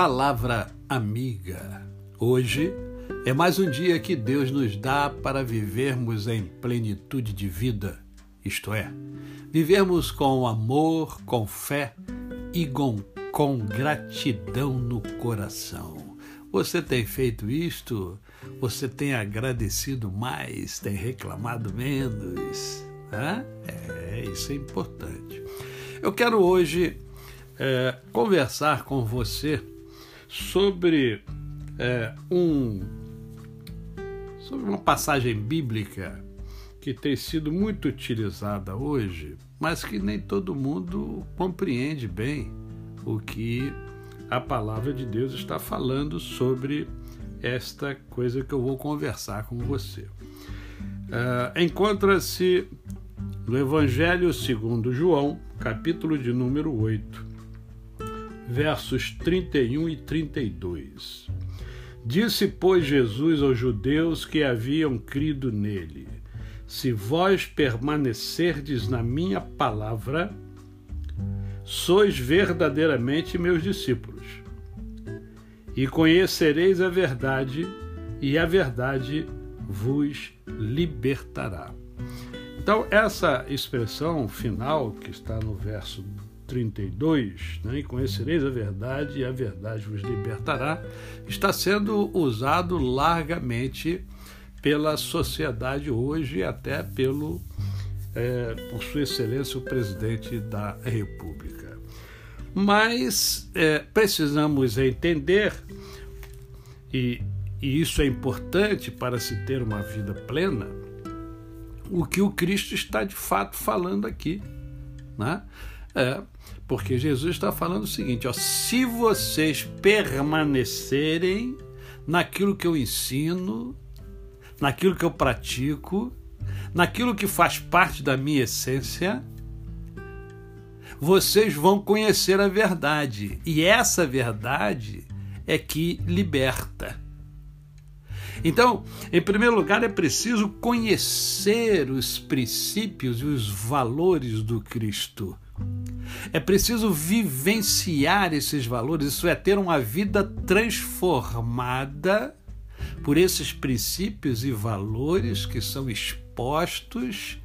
Palavra amiga. Hoje é mais um dia que Deus nos dá para vivermos em plenitude de vida, isto é, vivermos com amor, com fé e com, com gratidão no coração. Você tem feito isto? Você tem agradecido mais? Tem reclamado menos? Hã? É, isso é importante. Eu quero hoje é, conversar com você sobre é, um sobre uma passagem bíblica que tem sido muito utilizada hoje, mas que nem todo mundo compreende bem o que a palavra de Deus está falando sobre esta coisa que eu vou conversar com você. Uh, Encontra-se no Evangelho segundo João, capítulo de número 8, versos 31 e 32. Disse, pois, Jesus aos judeus que haviam crido nele: Se vós permanecerdes na minha palavra, sois verdadeiramente meus discípulos. E conhecereis a verdade, e a verdade vos libertará. Então, essa expressão final, que está no verso 32, né, e conhecereis a verdade e a verdade vos libertará, está sendo usado largamente pela sociedade hoje até pelo, é, por sua excelência, o presidente da República. Mas é, precisamos entender, e, e isso é importante para se ter uma vida plena, o que o Cristo está de fato falando aqui. Né? É, porque Jesus está falando o seguinte: ó, se vocês permanecerem naquilo que eu ensino, naquilo que eu pratico, naquilo que faz parte da minha essência, vocês vão conhecer a verdade. E essa verdade é que liberta. Então, em primeiro lugar, é preciso conhecer os princípios e os valores do Cristo. É preciso vivenciar esses valores, isso é, ter uma vida transformada por esses princípios e valores que são expostos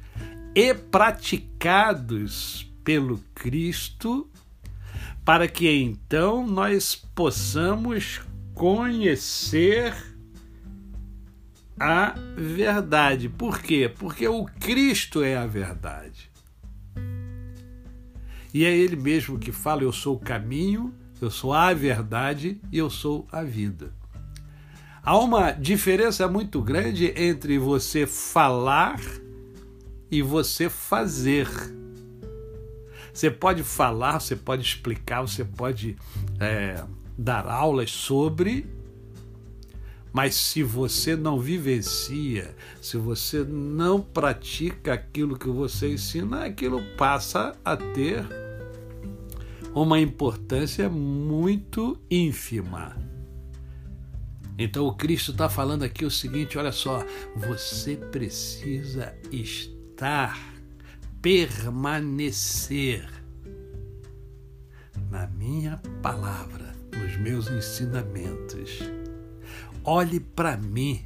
e praticados pelo Cristo, para que então nós possamos conhecer a verdade. Por quê? Porque o Cristo é a verdade. E é Ele mesmo que fala: Eu sou o caminho, eu sou a verdade e eu sou a vida. Há uma diferença muito grande entre você falar e você fazer. Você pode falar, você pode explicar, você pode é, dar aulas sobre, mas se você não vivencia, se você não pratica aquilo que você ensina, aquilo passa a ter uma importância muito ínfima. Então o Cristo está falando aqui o seguinte: olha só, você precisa estar, permanecer na minha palavra, nos meus ensinamentos Olhe para mim.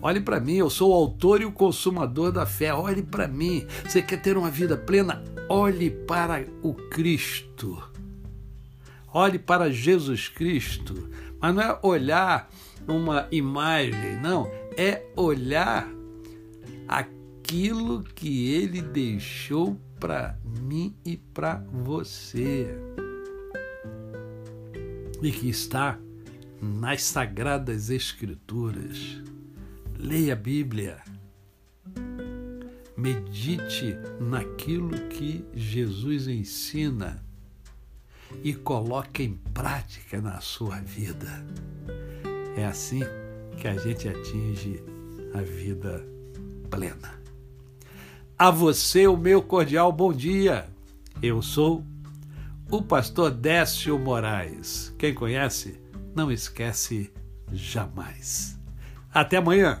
Olhe para mim, eu sou o autor e o consumador da fé. Olhe para mim. Você quer ter uma vida plena? Olhe para o Cristo. Olhe para Jesus Cristo. Mas não é olhar uma imagem, não. É olhar aquilo que ele deixou para mim e para você. E que está nas Sagradas Escrituras. Leia a Bíblia. Medite naquilo que Jesus ensina e coloque em prática na sua vida. É assim que a gente atinge a vida plena. A você, o meu cordial bom dia. Eu sou o pastor Décio Moraes. Quem conhece? não esquece jamais. Até amanhã!